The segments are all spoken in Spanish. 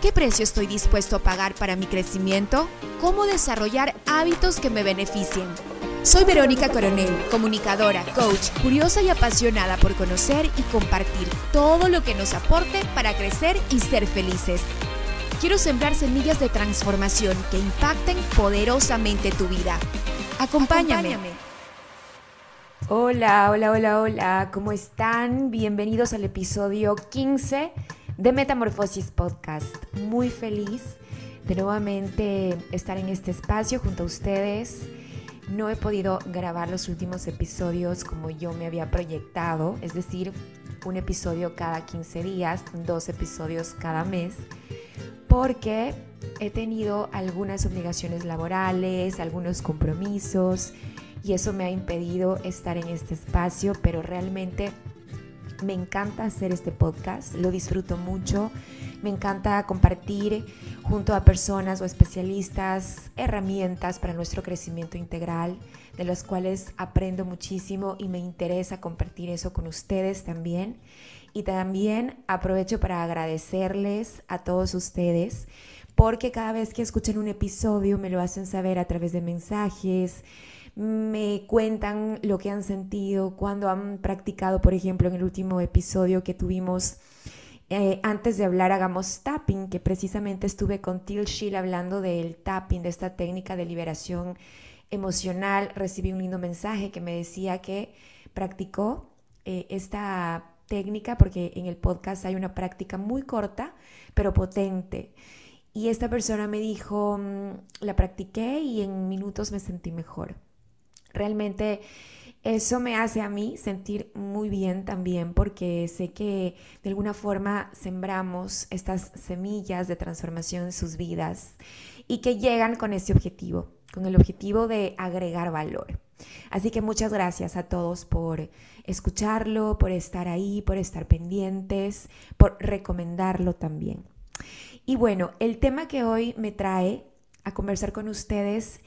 ¿Qué precio estoy dispuesto a pagar para mi crecimiento? ¿Cómo desarrollar hábitos que me beneficien? Soy Verónica Coronel, comunicadora, coach, curiosa y apasionada por conocer y compartir todo lo que nos aporte para crecer y ser felices. Quiero sembrar semillas de transformación que impacten poderosamente tu vida. Acompáñame. Hola, hola, hola, hola, ¿cómo están? Bienvenidos al episodio 15 de Metamorfosis Podcast. Muy feliz de nuevamente estar en este espacio junto a ustedes no he podido grabar los últimos episodios como yo me había proyectado, es decir, un episodio cada 15 días, dos episodios cada mes, porque he tenido algunas obligaciones laborales, algunos compromisos y eso me ha impedido estar en este espacio, pero realmente me encanta hacer este podcast, lo disfruto mucho. Me encanta compartir junto a personas o especialistas herramientas para nuestro crecimiento integral, de las cuales aprendo muchísimo y me interesa compartir eso con ustedes también. Y también aprovecho para agradecerles a todos ustedes porque cada vez que escuchan un episodio me lo hacen saber a través de mensajes, me cuentan lo que han sentido cuando han practicado, por ejemplo, en el último episodio que tuvimos eh, antes de hablar hagamos tapping, que precisamente estuve con Til Shill hablando del tapping, de esta técnica de liberación emocional. Recibí un lindo mensaje que me decía que practicó eh, esta técnica porque en el podcast hay una práctica muy corta pero potente. Y esta persona me dijo, mm, la practiqué y en minutos me sentí mejor. Realmente eso me hace a mí sentir muy bien también porque sé que de alguna forma sembramos estas semillas de transformación en sus vidas y que llegan con ese objetivo, con el objetivo de agregar valor. Así que muchas gracias a todos por escucharlo, por estar ahí, por estar pendientes, por recomendarlo también. Y bueno, el tema que hoy me trae a conversar con ustedes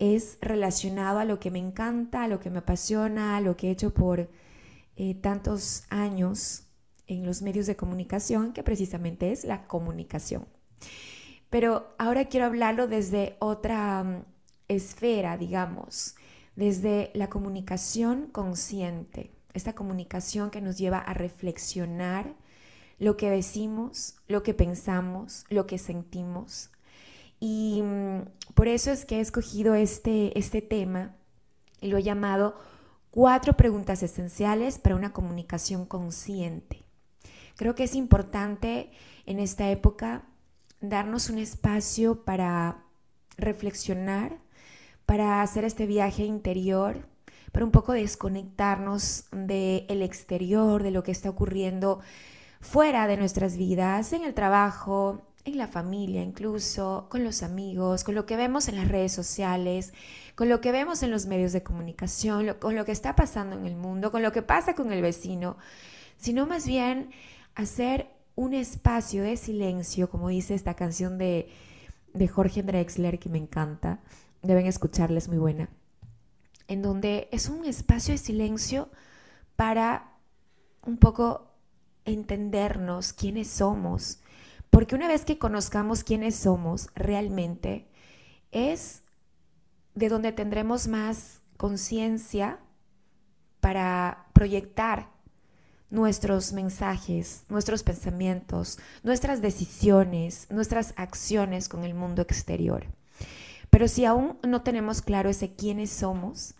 es relacionado a lo que me encanta, a lo que me apasiona, a lo que he hecho por eh, tantos años en los medios de comunicación, que precisamente es la comunicación. Pero ahora quiero hablarlo desde otra mm, esfera, digamos, desde la comunicación consciente, esta comunicación que nos lleva a reflexionar lo que decimos, lo que pensamos, lo que sentimos, y mm, por eso es que he escogido este, este tema y lo he llamado cuatro preguntas esenciales para una comunicación consciente. Creo que es importante en esta época darnos un espacio para reflexionar, para hacer este viaje interior, para un poco desconectarnos del exterior, de lo que está ocurriendo fuera de nuestras vidas, en el trabajo, en la familia, incluso con los amigos, con lo que vemos en las redes sociales, con lo que vemos en los medios de comunicación, con lo que está pasando en el mundo, con lo que pasa con el vecino, sino más bien hacer un espacio de silencio, como dice esta canción de, de Jorge Drexler, que me encanta, deben escucharla, es muy buena, en donde es un espacio de silencio para un poco entendernos quiénes somos, porque una vez que conozcamos quiénes somos realmente, es de donde tendremos más conciencia para proyectar nuestros mensajes, nuestros pensamientos, nuestras decisiones, nuestras acciones con el mundo exterior. Pero si aún no tenemos claro ese quiénes somos,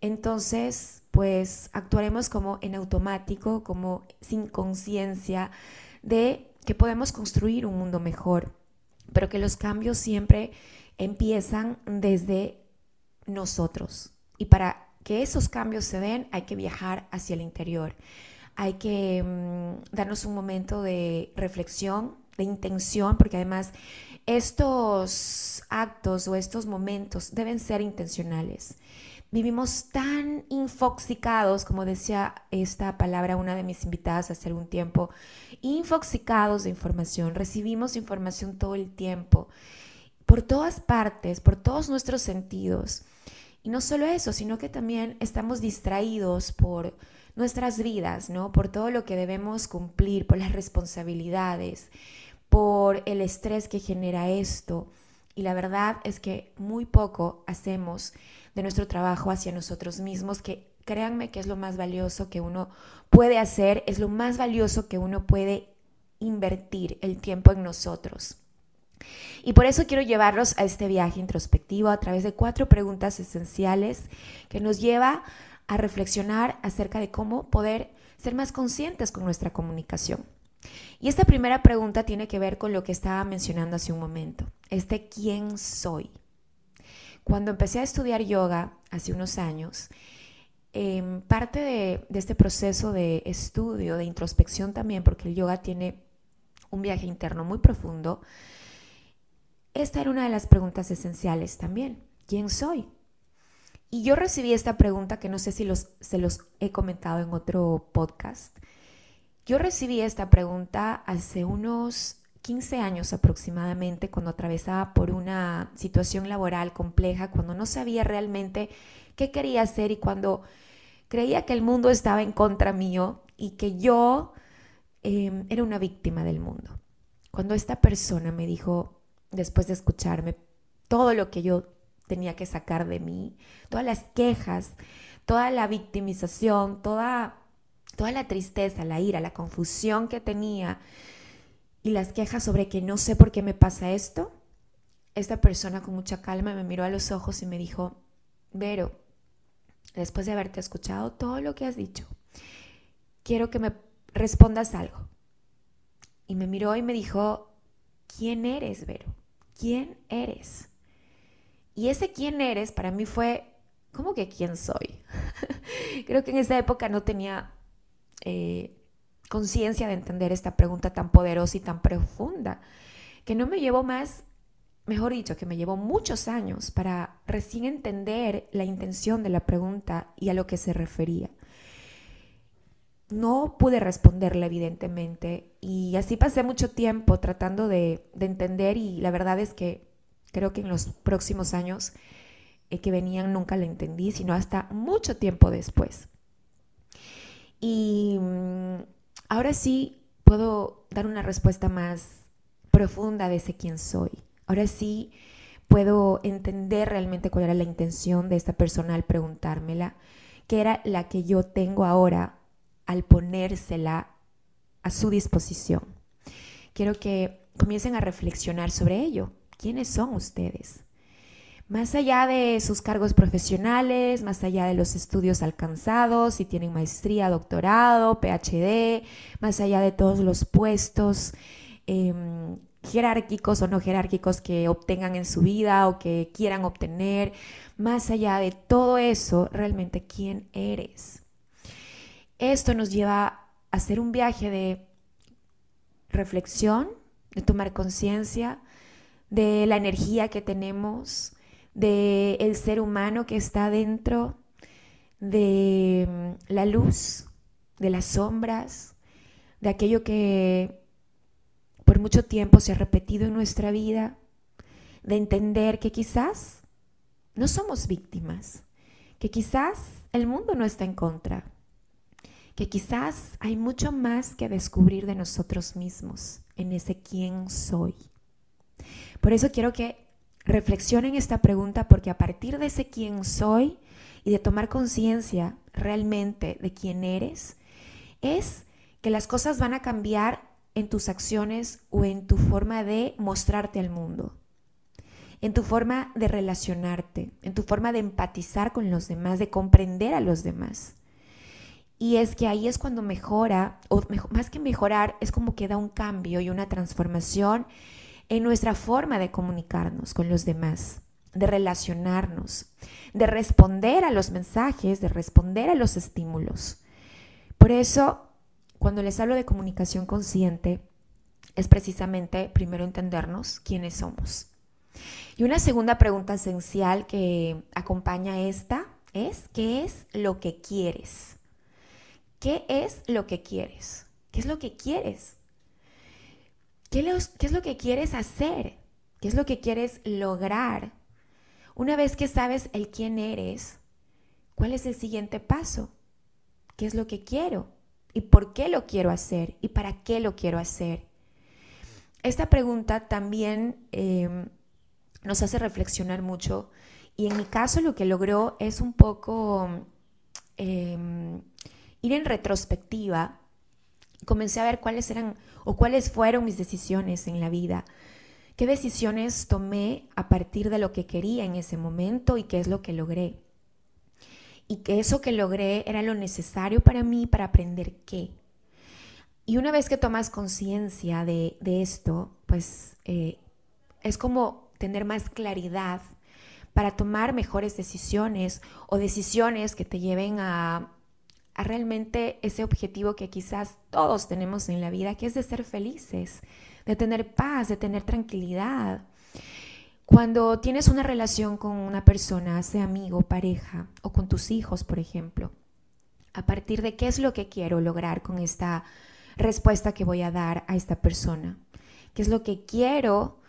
entonces pues actuaremos como en automático, como sin conciencia de que podemos construir un mundo mejor, pero que los cambios siempre empiezan desde nosotros. Y para que esos cambios se den hay que viajar hacia el interior. Hay que mm, darnos un momento de reflexión, de intención, porque además estos actos o estos momentos deben ser intencionales. Vivimos tan infoxicados, como decía esta palabra una de mis invitadas hace algún tiempo, infoxicados de información, recibimos información todo el tiempo, por todas partes, por todos nuestros sentidos. Y no solo eso, sino que también estamos distraídos por nuestras vidas, ¿no? Por todo lo que debemos cumplir, por las responsabilidades, por el estrés que genera esto. Y la verdad es que muy poco hacemos de nuestro trabajo hacia nosotros mismos, que créanme que es lo más valioso que uno puede hacer, es lo más valioso que uno puede invertir el tiempo en nosotros. Y por eso quiero llevarlos a este viaje introspectivo a través de cuatro preguntas esenciales que nos lleva a reflexionar acerca de cómo poder ser más conscientes con nuestra comunicación. Y esta primera pregunta tiene que ver con lo que estaba mencionando hace un momento, este quién soy. Cuando empecé a estudiar yoga hace unos años, em, parte de, de este proceso de estudio, de introspección también, porque el yoga tiene un viaje interno muy profundo, esta era una de las preguntas esenciales también. ¿Quién soy? Y yo recibí esta pregunta que no sé si los, se los he comentado en otro podcast. Yo recibí esta pregunta hace unos 15 años aproximadamente cuando atravesaba por una situación laboral compleja, cuando no sabía realmente qué quería hacer y cuando creía que el mundo estaba en contra mío y que yo em, era una víctima del mundo. Cuando esta persona me dijo, después de escucharme, todo lo que yo tenía que sacar de mí, todas las quejas, toda la victimización, toda, toda la tristeza, la ira, la confusión que tenía y las quejas sobre que no sé por qué me pasa esto, esta persona con mucha calma me miró a los ojos y me dijo, Vero, después de haberte escuchado todo lo que has dicho, quiero que me respondas algo. Y me miró y me dijo, ¿quién eres, Vero? ¿Quién eres? Y ese quién eres para mí fue, ¿cómo que quién soy? Creo que en esa época no tenía eh, conciencia de entender esta pregunta tan poderosa y tan profunda, que no me llevó más, mejor dicho, que me llevó muchos años para recién entender la intención de la pregunta y a lo que se refería. No pude responderla evidentemente y así pasé mucho tiempo tratando de, de entender y la verdad es que creo que en los próximos años eh, que venían nunca la entendí, sino hasta mucho tiempo después. Y mm, ahora sí puedo dar una respuesta más profunda de ese quién soy. Ahora sí puedo entender realmente cuál era la intención de esta persona al preguntármela, que era la que yo tengo ahora al ponérsela a su disposición. Quiero que comiencen a reflexionar sobre ello. ¿Quiénes son ustedes? Más allá de sus cargos profesionales, más allá de los estudios alcanzados, si tienen maestría, doctorado, PhD, más allá de todos los puestos em, jerárquicos o no jerárquicos que obtengan en su vida o que quieran obtener, más allá de todo eso, realmente quién eres. Esto nos lleva a hacer un viaje de reflexión, de tomar conciencia, de la energía que tenemos, de el ser humano que está dentro, de mm, la luz, de las sombras, de aquello que por mucho tiempo se ha repetido en nuestra vida, de entender que quizás no somos víctimas, que quizás el mundo no está en contra, que quizás hay mucho más que descubrir de nosotros mismos en ese quién soy. Por eso quiero que reflexionen esta pregunta porque a partir de ese quién soy y de tomar conciencia realmente de quién eres, es que las cosas van a cambiar en tus acciones o en tu forma de mostrarte al mundo, en tu forma de relacionarte, en tu forma de empatizar con los demás, de comprender a los demás. Y es que ahí es cuando mejora, o más que mejorar, es como que da un cambio y una transformación en nuestra forma de comunicarnos con los demás, de relacionarnos, de responder a los mensajes, de responder a los estímulos. Por eso, cuando les hablo de comunicación consciente, es precisamente primero entendernos quiénes somos. Y una segunda pregunta esencial que acompaña esta es, ¿qué es lo que quieres? ¿Qué es lo que quieres? ¿Qué es lo que quieres? ¿Qué, es lo que quieres hacer? ¿Qué es lo que quieres lograr? Una vez que sabes el quién eres, ¿cuál es el siguiente paso? ¿Qué es lo que quiero? ¿Y por qué lo quiero hacer? ¿Y para qué lo quiero hacer? Esta pregunta también em, nos hace reflexionar mucho y en mi caso lo que logró es un poco em, ir en retrospectiva. Comencé a ver cuáles eran o cuáles fueron mis decisiones en la vida. ¿Qué decisiones tomé a partir de lo que quería en ese momento y qué es lo que logré? Y que eso que logré era lo necesario para mí para aprender qué. Y una vez que tomas conciencia de, esto, pues eh, es como tener más claridad para tomar mejores decisiones o decisiones que te lleven a, a realmente ese objetivo que quizás todos tenemos en la vida, que es de ser felices, de tener paz, de tener tranquilidad. Cuando tienes una relación con una persona, sea amigo, pareja o con tus hijos, por ejemplo, a partir de qué es lo que quiero lograr con esta respuesta que voy a dar a esta persona. ¿Qué es lo que quiero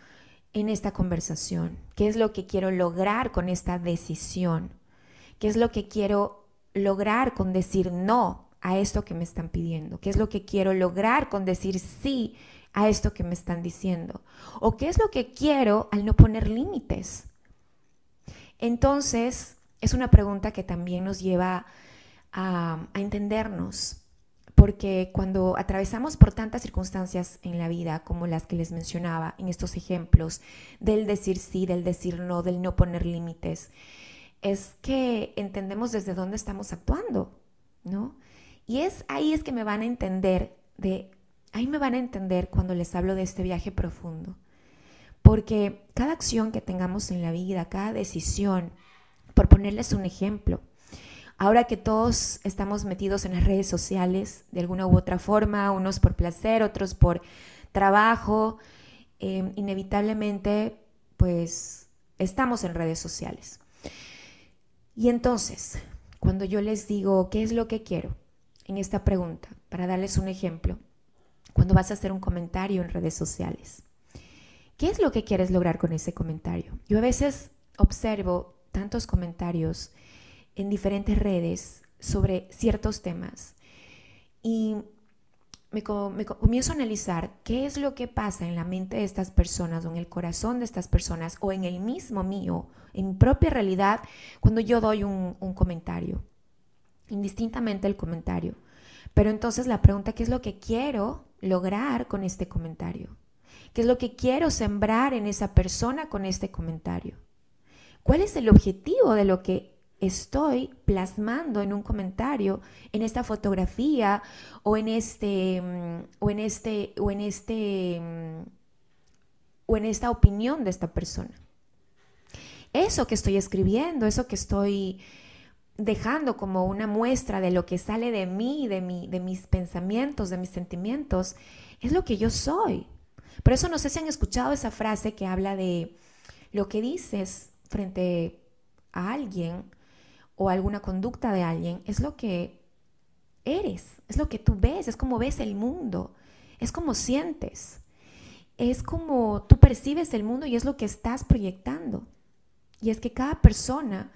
en esta conversación? ¿Qué es lo que quiero lograr con esta decisión? ¿Qué es lo que quiero lograr con decir no a esto que me están pidiendo? ¿Qué es lo que quiero lograr con decir sí a esto que me están diciendo? ¿O qué es lo que quiero al no poner límites? Entonces, es una pregunta que también nos lleva a, entendernos porque cuando atravesamos por tantas circunstancias en la vida como las que les mencionaba en estos ejemplos, del decir sí, del decir no, del no poner límites, es que entendemos desde dónde estamos actuando, ¿no? Y es ahí es que me van a entender de ahí me van a entender cuando les hablo de este viaje profundo. Porque cada acción que tengamos en la vida, cada decisión, por ponerles un ejemplo, Ahora que todos estamos metidos en las redes sociales de alguna u otra forma, unos por placer, otros por trabajo, em, inevitablemente pues estamos en redes sociales. Y entonces, cuando yo les digo qué es lo que quiero en esta pregunta, para darles un ejemplo, cuando vas a hacer un comentario en redes sociales, ¿qué es lo que quieres lograr con ese comentario? Yo a veces observo tantos comentarios en diferentes redes sobre ciertos temas y me, comienzo a analizar qué es lo que pasa en la mente de estas personas o en el corazón de estas personas o en el mismo mío, en mi propia realidad, cuando yo doy un, un comentario, indistintamente el comentario. Pero entonces la pregunta, ¿qué es lo que quiero lograr con este comentario? ¿Qué es lo que quiero sembrar en esa persona con este comentario? ¿Cuál es el objetivo de lo que estoy plasmando en un comentario, en esta fotografía o en este mm, o en este o en este mm, o en esta opinión de esta persona. Eso que estoy escribiendo, eso que estoy dejando como una muestra de lo que sale de mí, de, mi, de mis pensamientos, de mis sentimientos, es lo que yo soy. Por eso no sé si han escuchado esa frase que habla de lo que dices frente a alguien o alguna conducta de alguien es lo que eres, es lo que tú ves, es como ves el mundo, es como sientes, es como tú percibes el mundo y es lo que estás proyectando. Y es que cada persona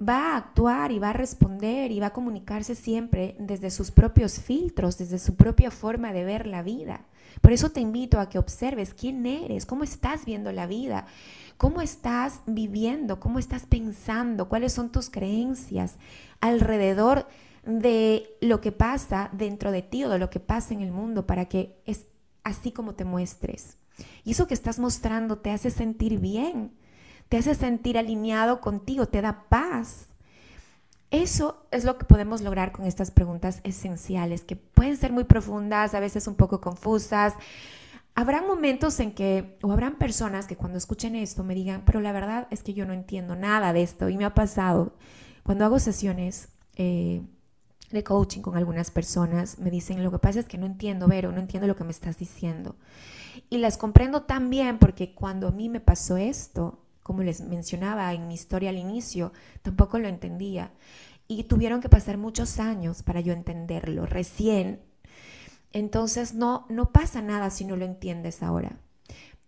va a actuar y va a responder y va a comunicarse siempre desde sus propios filtros, desde su propia forma de ver la vida. Por eso te invito a que observes quién eres, cómo estás viendo la vida, cómo estás viviendo, cómo estás pensando, cuáles son tus creencias alrededor de lo que pasa dentro de ti o de lo que pasa en el mundo para que es así como te muestres. Y eso que estás mostrando te hace sentir bien, te hace sentir alineado contigo, te da paz. Eso es lo que podemos lograr con estas preguntas esenciales, que pueden ser muy profundas, a veces un poco confusas. Habrá momentos en que, o habrán personas que cuando escuchen esto me digan, pero la verdad es que yo no entiendo nada de esto y me ha pasado. Cuando hago sesiones, eh, de coaching con algunas personas me dicen, lo que pasa es que no entiendo, Vero, no entiendo lo que me estás diciendo. Y las comprendo tan bien porque cuando a mí me pasó esto, como les mencionaba en mi historia al inicio, tampoco lo entendía. Y tuvieron que pasar muchos años para yo entenderlo, recién. Entonces no, no pasa nada si no lo entiendes ahora.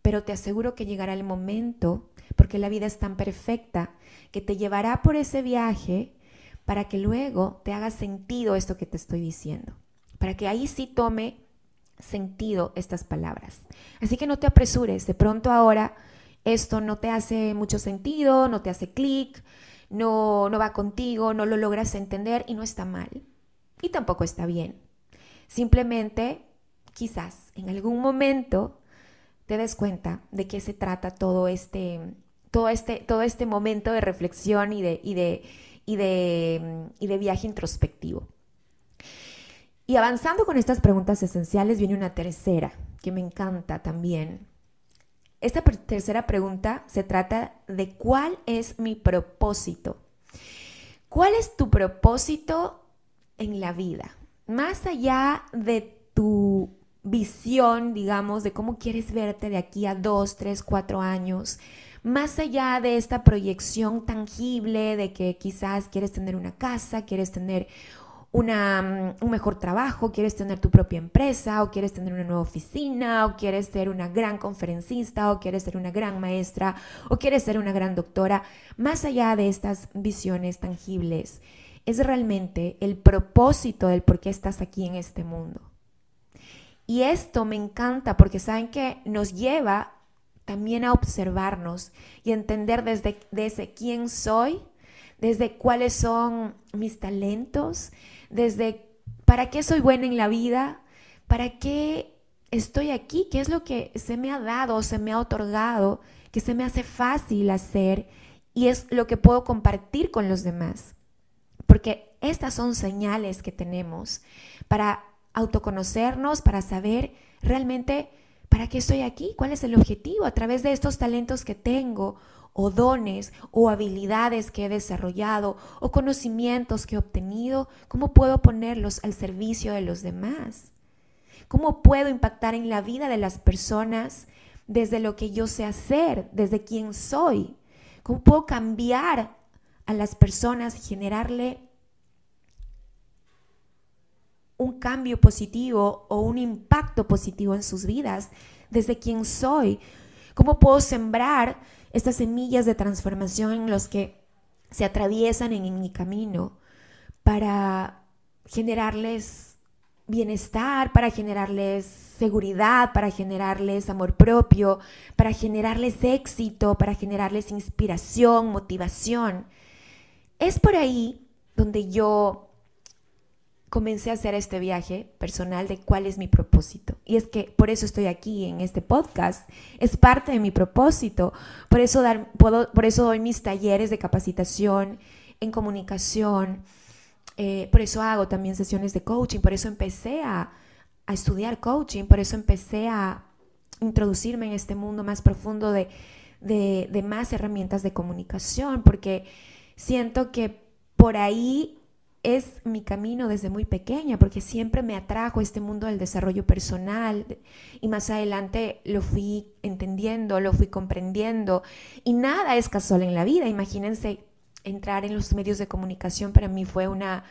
Pero te aseguro que llegará el momento, porque la vida es tan perfecta, que te llevará por ese viaje para que luego te haga sentido esto que te estoy diciendo. Para que ahí sí tome sentido estas palabras. Así que no te apresures, de pronto ahora esto no te hace mucho sentido, no te hace clic, no, no va contigo, no lo logras entender y no está mal. Y tampoco está bien. Simplemente, quizás en algún momento te des cuenta de qué se trata todo este, todo este, todo este momento de reflexión y de, y de, y de, y de viaje introspectivo. Y avanzando con estas preguntas esenciales viene una tercera que me encanta también. Esta tercera pregunta se trata de cuál es mi propósito. ¿Cuál es tu propósito en la vida? Más allá de tu visión, digamos, de cómo quieres verte de aquí a dos, tres, cuatro años, más allá de esta proyección tangible de que quizás quieres tener una casa, quieres tener Mm, un mejor trabajo, quieres tener tu propia empresa, o quieres tener una nueva oficina, o quieres ser una gran conferencista, o quieres ser una gran maestra, o quieres ser una gran doctora, más allá de estas visiones tangibles, es realmente el propósito del por qué estás aquí en este mundo. Y esto me encanta porque saben que nos lleva también a observarnos y entender desde, desde quién soy, desde cuáles son mis talentos, desde para qué soy buena en la vida, para qué estoy aquí, qué es lo que se me ha dado, se me ha otorgado, que se me hace fácil hacer y es lo que puedo compartir con los demás. Porque estas son señales que tenemos para autoconocernos, para saber realmente para qué estoy aquí, cuál es el objetivo a través de estos talentos que tengo o dones o habilidades que he desarrollado o conocimientos que he obtenido, ¿cómo puedo ponerlos al servicio de los demás? ¿Cómo puedo impactar en la vida de las personas desde lo que yo sé hacer, desde quién soy? ¿Cómo puedo cambiar a las personas generarle un cambio positivo o un impacto positivo en sus vidas desde quién soy? ¿Cómo puedo sembrar estas semillas de transformación en los que se atraviesan en, mi camino para generarles bienestar, para generarles seguridad, para generarles amor propio, para generarles éxito, para generarles inspiración, motivación. Es por ahí donde yo comencé a hacer este viaje personal de cuál es mi propósito. Y es que por eso estoy aquí en este podcast, es parte de mi propósito. Por eso, dar, puedo, por eso doy mis talleres de capacitación en comunicación, eh, por eso hago también sesiones de coaching, por eso empecé a, a estudiar coaching, por eso empecé a introducirme en este mundo más profundo de, de, de más herramientas de comunicación, porque siento que por ahí es mi camino desde muy pequeña, porque siempre me atrajo este mundo del desarrollo personal y más adelante lo fui entendiendo, lo fui comprendiendo y nada es casual en la vida. Imagínense entrar en los medios de comunicación para mí fue una,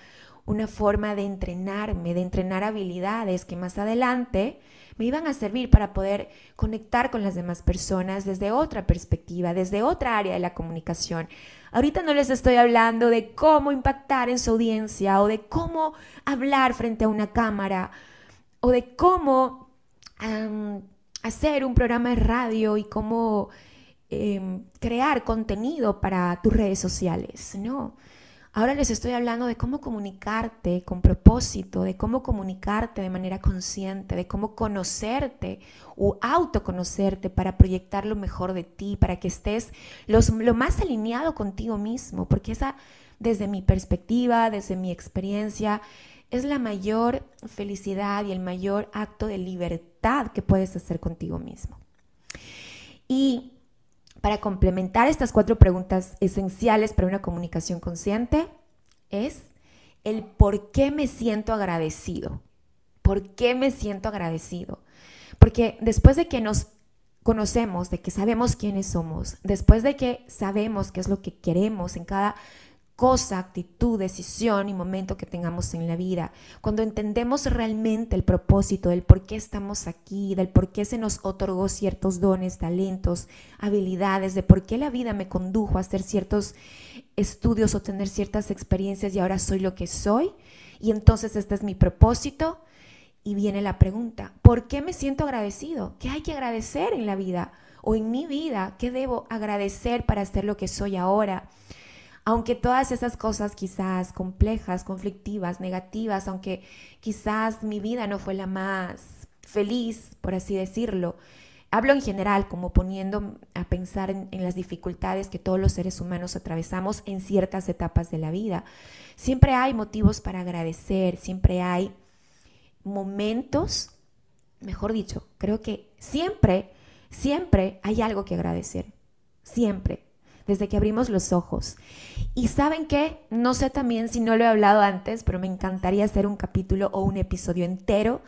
una forma de entrenarme, de entrenar habilidades que más adelante me iban a servir para poder conectar con las demás personas desde otra perspectiva, desde otra área de la comunicación. Ahorita no les estoy hablando de cómo impactar en su audiencia o de cómo hablar frente a una cámara o de cómo hacer un programa de radio y cómo em, crear contenido para tus redes sociales. No, Ahora les estoy hablando de cómo comunicarte con propósito, de cómo comunicarte de manera consciente, de cómo conocerte o autoconocerte para proyectar lo mejor de ti, para que estés lo más alineado contigo mismo, porque esa, desde mi perspectiva, desde mi experiencia, es la mayor felicidad y el mayor acto de libertad que puedes hacer contigo mismo. Y para complementar estas cuatro preguntas esenciales para una comunicación consciente es el por qué me siento agradecido. ¿Por qué me siento agradecido? Porque después de que nos conocemos, de que sabemos quiénes somos, después de que sabemos qué es lo que queremos en cada cosa, actitud, decisión y momento que tengamos en la vida, cuando entendemos realmente el propósito del por qué estamos aquí, del por qué se nos otorgó ciertos dones, talentos, habilidades, de por qué la vida me condujo a hacer ciertos estudios o tener ciertas experiencias y ahora soy lo que soy, y entonces este es mi propósito, y viene la pregunta, ¿por qué me siento agradecido? ¿Qué hay que agradecer en la vida o en mi vida? ¿Qué debo agradecer para ser lo que soy ahora? Aunque todas esas cosas quizás complejas, conflictivas, negativas, aunque quizás mi vida no fue la más feliz, por así decirlo, hablo en general como poniendo a pensar en, las dificultades que todos los seres humanos atravesamos en ciertas etapas de la vida. Siempre hay motivos para agradecer, siempre hay momentos, mejor dicho, creo que siempre, siempre hay algo que agradecer, siempre desde que abrimos los ojos. Y saben qué, no sé también si no lo he hablado antes, pero me encantaría hacer un capítulo o un episodio entero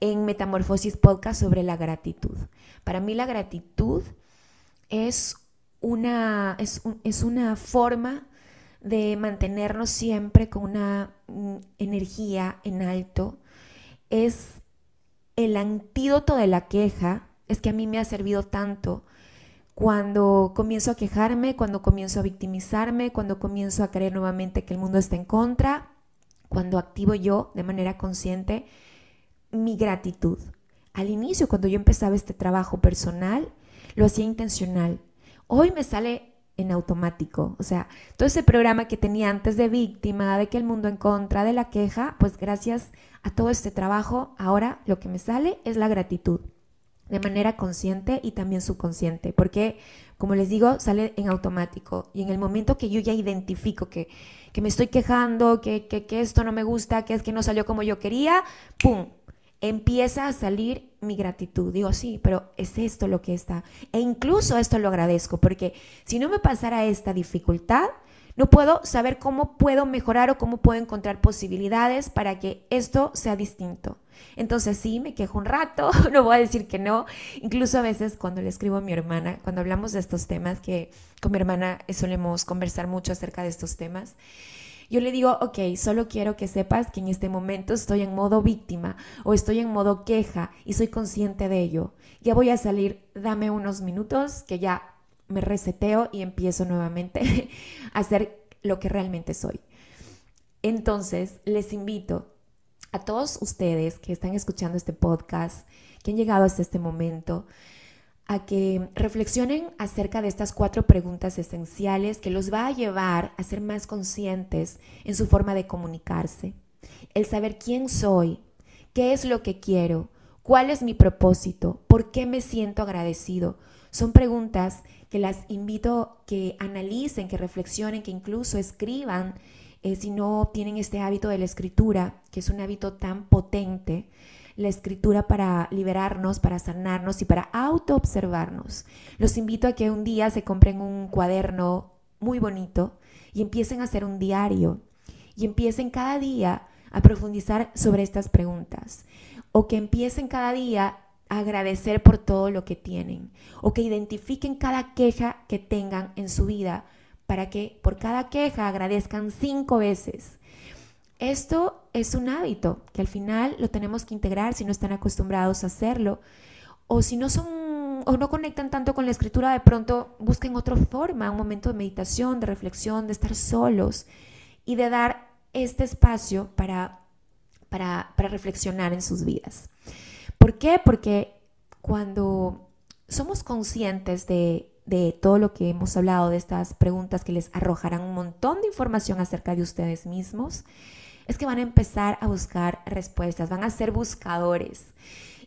en Metamorfosis Podcast sobre la gratitud. Para mí la gratitud es una, es, es una forma de mantenernos siempre con una mm, energía en alto. Es el antídoto de la queja, es que a mí me ha servido tanto cuando comienzo a quejarme, cuando comienzo a victimizarme, cuando comienzo a creer nuevamente que el mundo está en contra, cuando activo yo de manera consciente mi gratitud. Al inicio, cuando yo empezaba este trabajo personal, lo hacía intencional. Hoy me sale en automático. O sea, todo ese programa que tenía antes de víctima, de que el mundo en contra, de la queja, pues gracias a todo este trabajo, ahora lo que me sale es la gratitud de manera consciente y también subconsciente, porque como les digo, sale en automático y en el momento que yo ya identifico que, me estoy quejando, que, que, que, esto no me gusta, que es que no salió como yo quería, ¡pum! Empieza a salir mi gratitud. Digo, sí, pero es esto lo que está. E incluso esto lo agradezco, porque si no me pasara esta dificultad, no puedo saber cómo puedo mejorar o cómo puedo encontrar posibilidades para que esto sea distinto. Entonces sí, me quejo un rato, no voy a decir que no. Incluso a veces cuando le escribo a mi hermana, cuando hablamos de estos temas, que con mi hermana solemos conversar mucho acerca de estos temas, yo le digo, ok, solo quiero que sepas que en este momento estoy en modo víctima o estoy en modo queja y soy consciente de ello. Ya voy a salir, dame unos minutos que ya me reseteo y empiezo nuevamente a ser lo que realmente soy. Entonces, les invito a todos ustedes que están escuchando este podcast, que han llegado hasta este momento, a que reflexionen acerca de estas cuatro preguntas esenciales que los va a llevar a ser más conscientes en su forma de comunicarse. El saber quién soy, qué es lo que quiero, cuál es mi propósito, por qué me siento agradecido. Son preguntas que las invito que analicen, que reflexionen, que incluso escriban, eh, si no tienen este hábito de la escritura, que es un hábito tan potente, la escritura para liberarnos, para sanarnos y para autoobservarnos. Los invito a que un día se compren un cuaderno muy bonito y empiecen a hacer un diario y empiecen cada día a profundizar sobre estas preguntas o que empiecen cada día agradecer por todo lo que tienen o que identifiquen cada queja que tengan en su vida para que por cada queja agradezcan cinco veces. Esto es un hábito que al final lo tenemos que integrar si no están acostumbrados a hacerlo o si no son o no conectan tanto con la escritura, de pronto busquen otra forma, un momento de meditación, de reflexión, de estar solos y de dar este espacio para, para, para reflexionar en sus vidas. ¿Por qué? Porque cuando somos conscientes de, todo lo que hemos hablado, de estas preguntas que les arrojarán un montón de información acerca de ustedes mismos, es que van a empezar a buscar respuestas, van a ser buscadores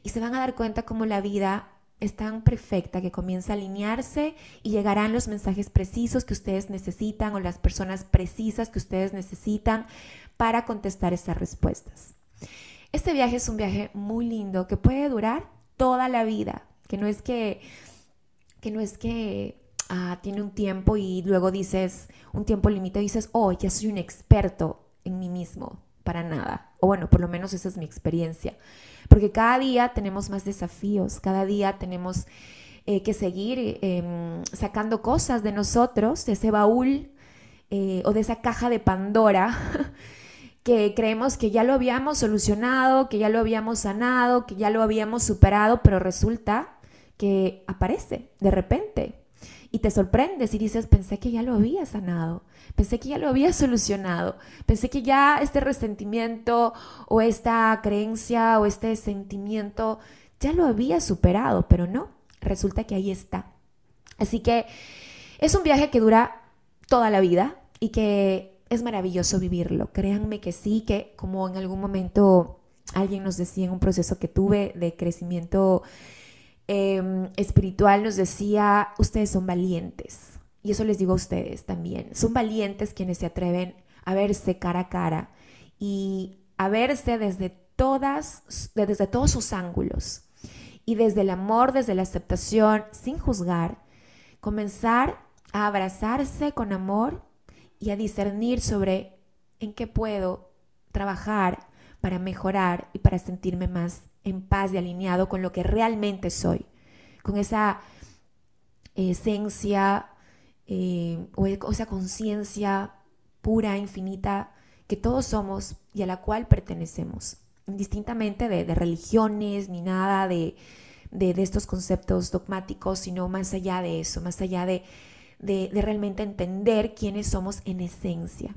y se van a dar cuenta cómo la vida es tan perfecta que comienza a alinearse y llegarán los mensajes precisos que ustedes necesitan o las personas precisas que ustedes necesitan para contestar esas respuestas. Este viaje es un viaje muy lindo que puede durar toda la vida, que no es que, que no es que ah, tiene un tiempo y luego dices, un tiempo y dices, oh, ya soy un experto en mí mismo mismo, para nada. O bueno, por lo menos esa es mi experiencia. Porque cada día tenemos más desafíos, cada día tenemos eh, que seguir em, sacando cosas de nosotros, de ese baúl eh, o de esa caja de Pandora que creemos que ya lo habíamos solucionado, que ya lo habíamos sanado, que ya lo habíamos superado, pero resulta que aparece de repente y te sorprendes y dices, pensé que ya lo había sanado, pensé que ya lo había solucionado, pensé que ya este resentimiento o esta creencia o este sentimiento ya lo había superado, pero no, resulta que ahí está. Así que es un viaje que dura toda la vida y que es maravilloso vivirlo. Créanme que sí, que como en algún momento alguien nos decía en un proceso que tuve de crecimiento Em, espiritual nos decía, ustedes son valientes. Y eso les digo a ustedes también. Son valientes quienes se atreven a verse cara a cara y a verse desde, todas, desde todos sus ángulos. Y desde el amor, desde la aceptación, sin juzgar, comenzar a abrazarse con amor y a discernir sobre en qué puedo trabajar para mejorar y para sentirme más en paz y alineado con lo que realmente soy, con esa esencia eh, o esa conciencia pura, infinita, que todos somos y a la cual pertenecemos, indistintamente de, religiones ni nada de, de, estos conceptos dogmáticos, sino más allá de eso, más allá de, de realmente entender quiénes somos en esencia.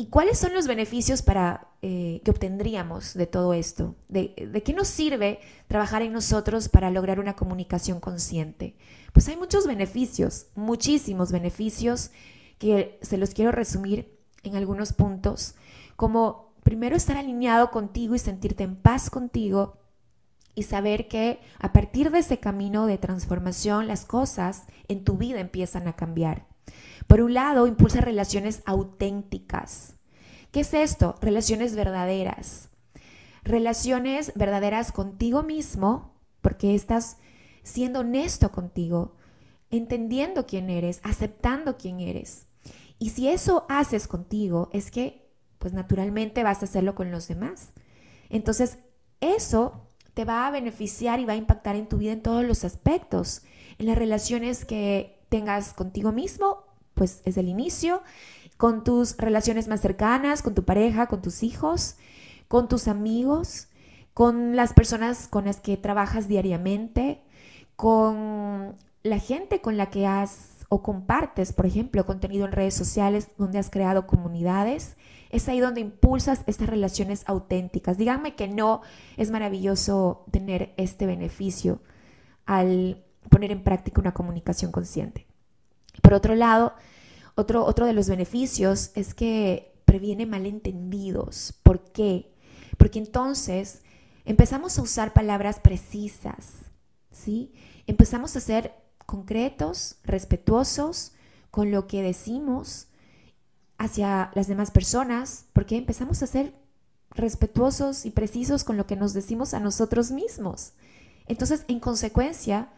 ¿Y cuáles son los beneficios para, eh, que obtendríamos de todo esto? ¿De, qué nos sirve trabajar en nosotros para lograr una comunicación consciente? Pues hay muchos beneficios, muchísimos beneficios que se los quiero resumir en algunos puntos, como primero estar alineado contigo y sentirte en paz contigo y saber que a partir de ese camino de transformación las cosas en tu vida empiezan a cambiar. Por un lado, impulsa relaciones auténticas. ¿Qué es esto? Relaciones verdaderas. Relaciones verdaderas contigo mismo, porque estás siendo honesto contigo, entendiendo quién eres, aceptando quién eres. Y si eso haces contigo, es que, pues naturalmente vas a hacerlo con los demás. Entonces, eso va a beneficiar y va a impactar en tu vida en todos los aspectos, en las relaciones que tengas contigo mismo pues es el inicio, con tus relaciones más cercanas, con tu pareja, con tus hijos, con tus amigos, con las personas con las que trabajas diariamente, con la gente con la que has o compartes, por ejemplo, contenido en redes sociales donde has creado comunidades. Es ahí donde impulsas estas relaciones auténticas. Díganme que no es maravilloso tener este beneficio al poner en práctica una comunicación consciente. Por otro lado, otro, otro de los beneficios es que previene malentendidos. ¿Por qué? Porque entonces empezamos a usar palabras precisas, ¿sí? Empezamos a ser concretos, respetuosos con lo que decimos hacia las demás personas, porque empezamos a ser respetuosos y precisos con lo que nos decimos a nosotros mismos. Entonces, en consecuencia,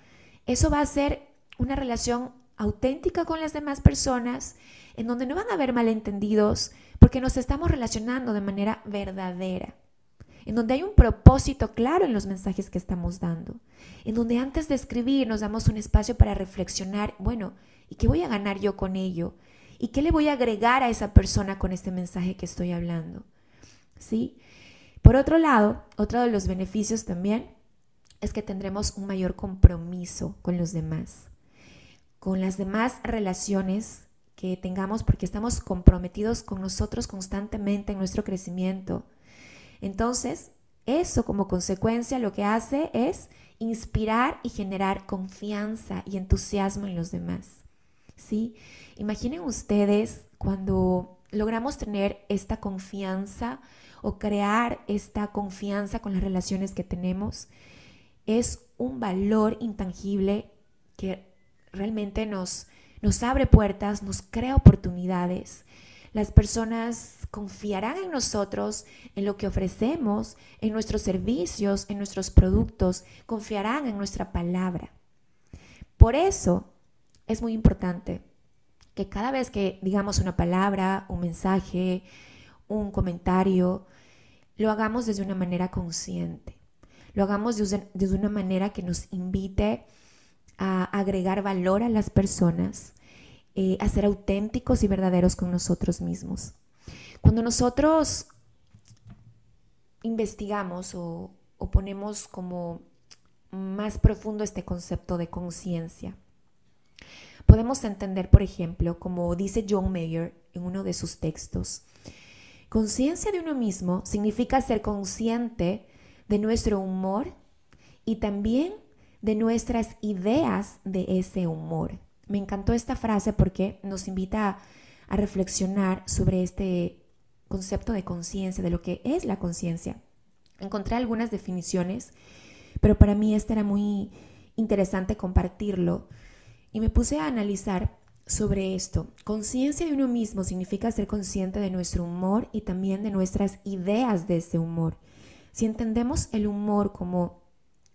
eso va a ser una relación auténtica con las demás personas, en donde no van a haber malentendidos, porque nos estamos relacionando de manera verdadera, en donde hay un propósito claro en los mensajes que estamos dando, en donde antes de escribir nos damos un espacio para reflexionar, bueno, ¿y qué voy a ganar yo con ello? ¿Y qué le voy a agregar a esa persona con este mensaje que estoy hablando? ¿Sí? Por otro lado, otro de los beneficios también es que tendremos un mayor compromiso con los demás con las demás relaciones que tengamos porque estamos comprometidos con nosotros constantemente en nuestro crecimiento. Entonces, eso como consecuencia lo que hace es inspirar y generar confianza y entusiasmo en los demás. ¿Sí? Imaginen ustedes cuando logramos tener esta confianza o crear esta confianza con las relaciones que tenemos, es un valor intangible que realmente nos, nos abre puertas, nos crea oportunidades. Las personas confiarán en nosotros, en lo que ofrecemos, en nuestros servicios, en nuestros productos, confiarán en nuestra palabra. Por eso es muy importante que cada vez que digamos una palabra, un mensaje, un comentario, lo hagamos desde una manera consciente. Lo hagamos desde, una manera que nos invite a agregar valor a las personas, eh, a ser auténticos y verdaderos con nosotros mismos. Cuando nosotros investigamos o, o ponemos como más profundo este concepto de conciencia, podemos entender, por ejemplo, como dice John Mayer en uno de sus textos, conciencia de uno mismo significa ser consciente de nuestro humor y también de nuestras ideas de ese humor. Me encantó esta frase porque nos invita a, reflexionar sobre este concepto de conciencia, de lo que es la conciencia. Encontré algunas definiciones, pero para mí este era muy interesante compartirlo y me puse a analizar sobre esto. Conciencia de uno mismo significa ser consciente de nuestro humor y también de nuestras ideas de ese humor. Si entendemos el humor como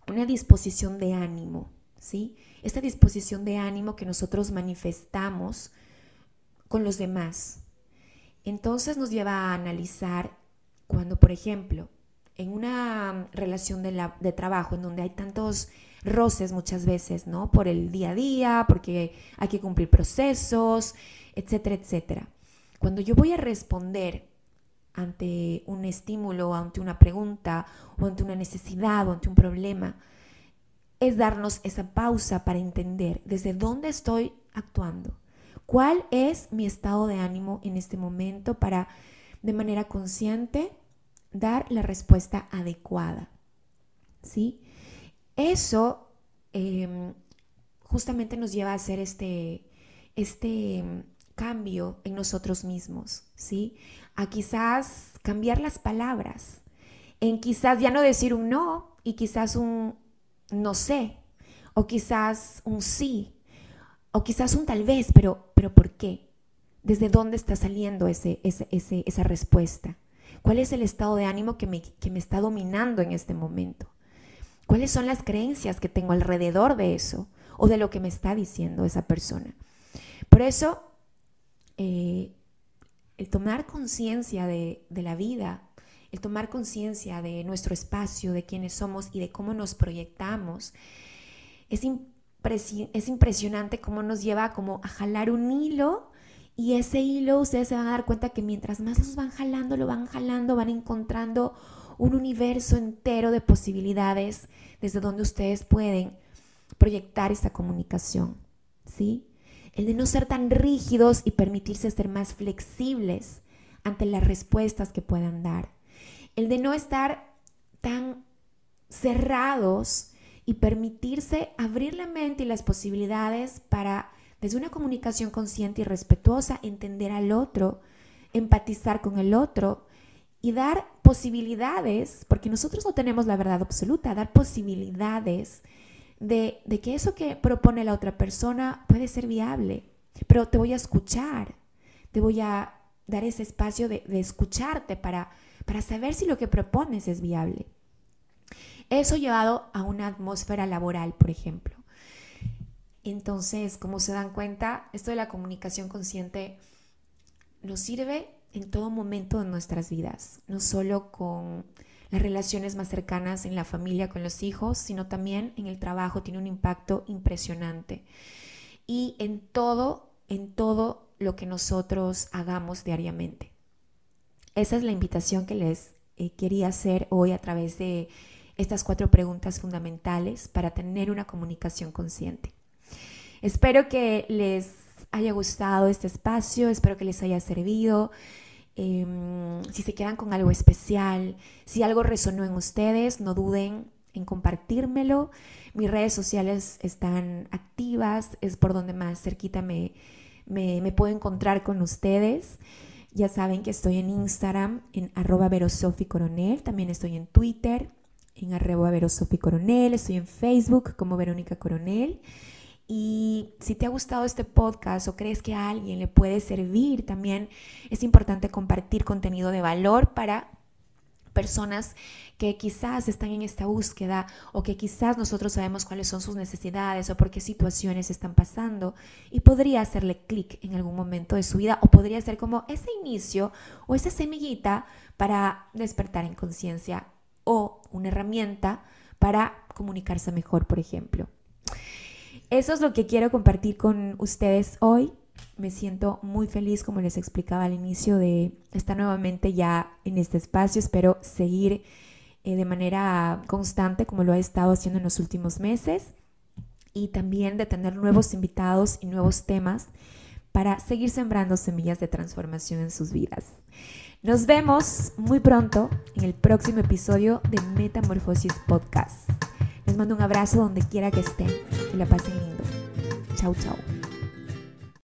una disposición de ánimo, ¿sí? Esta disposición de ánimo que nosotros manifestamos con los demás. Entonces nos lleva a analizar cuando, por ejemplo, en una relación de, de trabajo en donde hay tantos roces muchas veces, ¿no? Por el día a día, porque hay que cumplir procesos, etcétera, etcétera. Cuando yo voy a responder ante un estímulo, ante una pregunta, o ante una necesidad, o ante un problema, es darnos esa pausa para entender desde dónde estoy actuando, cuál es mi estado de ánimo en este momento para de manera consciente dar la respuesta adecuada. ¿Sí? Eso em, justamente nos lleva a hacer este, este em, cambio en nosotros mismos, ¿sí? A quizás cambiar las palabras, en quizás ya no decir un no y quizás un no sé, o quizás un sí, o quizás un tal vez, pero, pero ¿por qué? ¿Desde dónde está saliendo ese, esa respuesta? ¿Cuál es el estado de ánimo que me, que me está dominando en este momento? ¿Cuáles son las creencias que tengo alrededor de eso o de lo que me está diciendo esa persona? Por eso, eh, el tomar conciencia de, la vida, el tomar conciencia de nuestro espacio, de quiénes somos y de cómo nos proyectamos, es, es impresionante cómo nos lleva como a jalar un hilo y ese hilo ustedes se van a dar cuenta que mientras más los van jalando, lo van jalando, van encontrando un universo entero de posibilidades desde donde ustedes pueden proyectar esa comunicación, ¿sí? El de no ser tan rígidos y permitirse ser más flexibles ante las respuestas que puedan dar. El de no estar tan cerrados y permitirse abrir la mente y las posibilidades para, desde una comunicación consciente y respetuosa, entender al otro, empatizar con el otro y dar posibilidades, porque nosotros no tenemos la verdad absoluta, dar posibilidades de, que eso que propone la otra persona puede ser viable, pero te voy a escuchar, te voy a dar ese espacio de, escucharte para, para saber si lo que propones es viable. Eso llevado a una atmósfera laboral, por ejemplo. Entonces, como se dan cuenta, esto de la comunicación consciente nos sirve en todo momento de nuestras vidas, no solo con las relaciones más cercanas en la familia con los hijos, sino también en el trabajo, tiene un impacto impresionante. Y en todo, en todo lo que nosotros hagamos diariamente. Esa es la invitación que les eh, quería hacer hoy a través de estas cuatro preguntas fundamentales para tener una comunicación consciente. Espero que les haya gustado este espacio, espero que les haya servido. Em, si se quedan con algo especial, si algo resonó en ustedes, no duden en compartírmelo. Mis redes sociales están activas, es por donde más cerquita me, me, puedo encontrar con ustedes. Ya saben que estoy en Instagram, en arroba Coronel, también estoy en Twitter, en arroba Coronel, estoy en Facebook como Verónica Coronel. Y si te ha gustado este podcast o crees que a alguien le puede servir, también es importante compartir contenido de valor para personas que quizás están en esta búsqueda o que quizás nosotros sabemos cuáles son sus necesidades o por qué situaciones están pasando y podría hacerle clic en algún momento de su vida o podría ser como ese inicio o esa semillita para despertar en conciencia o una herramienta para comunicarse mejor, por ejemplo. Eso es lo que quiero compartir con ustedes hoy. Me siento muy feliz, como les explicaba al inicio, de estar nuevamente ya en este espacio. Espero seguir eh, de manera constante como lo he estado haciendo en los últimos meses y también de tener nuevos invitados y nuevos temas para seguir sembrando semillas de transformación en sus vidas. Nos vemos muy pronto en el próximo episodio de Metamorfosis Podcast. Les mando un abrazo donde quiera que estén y la pasen lindo. Chau, chau.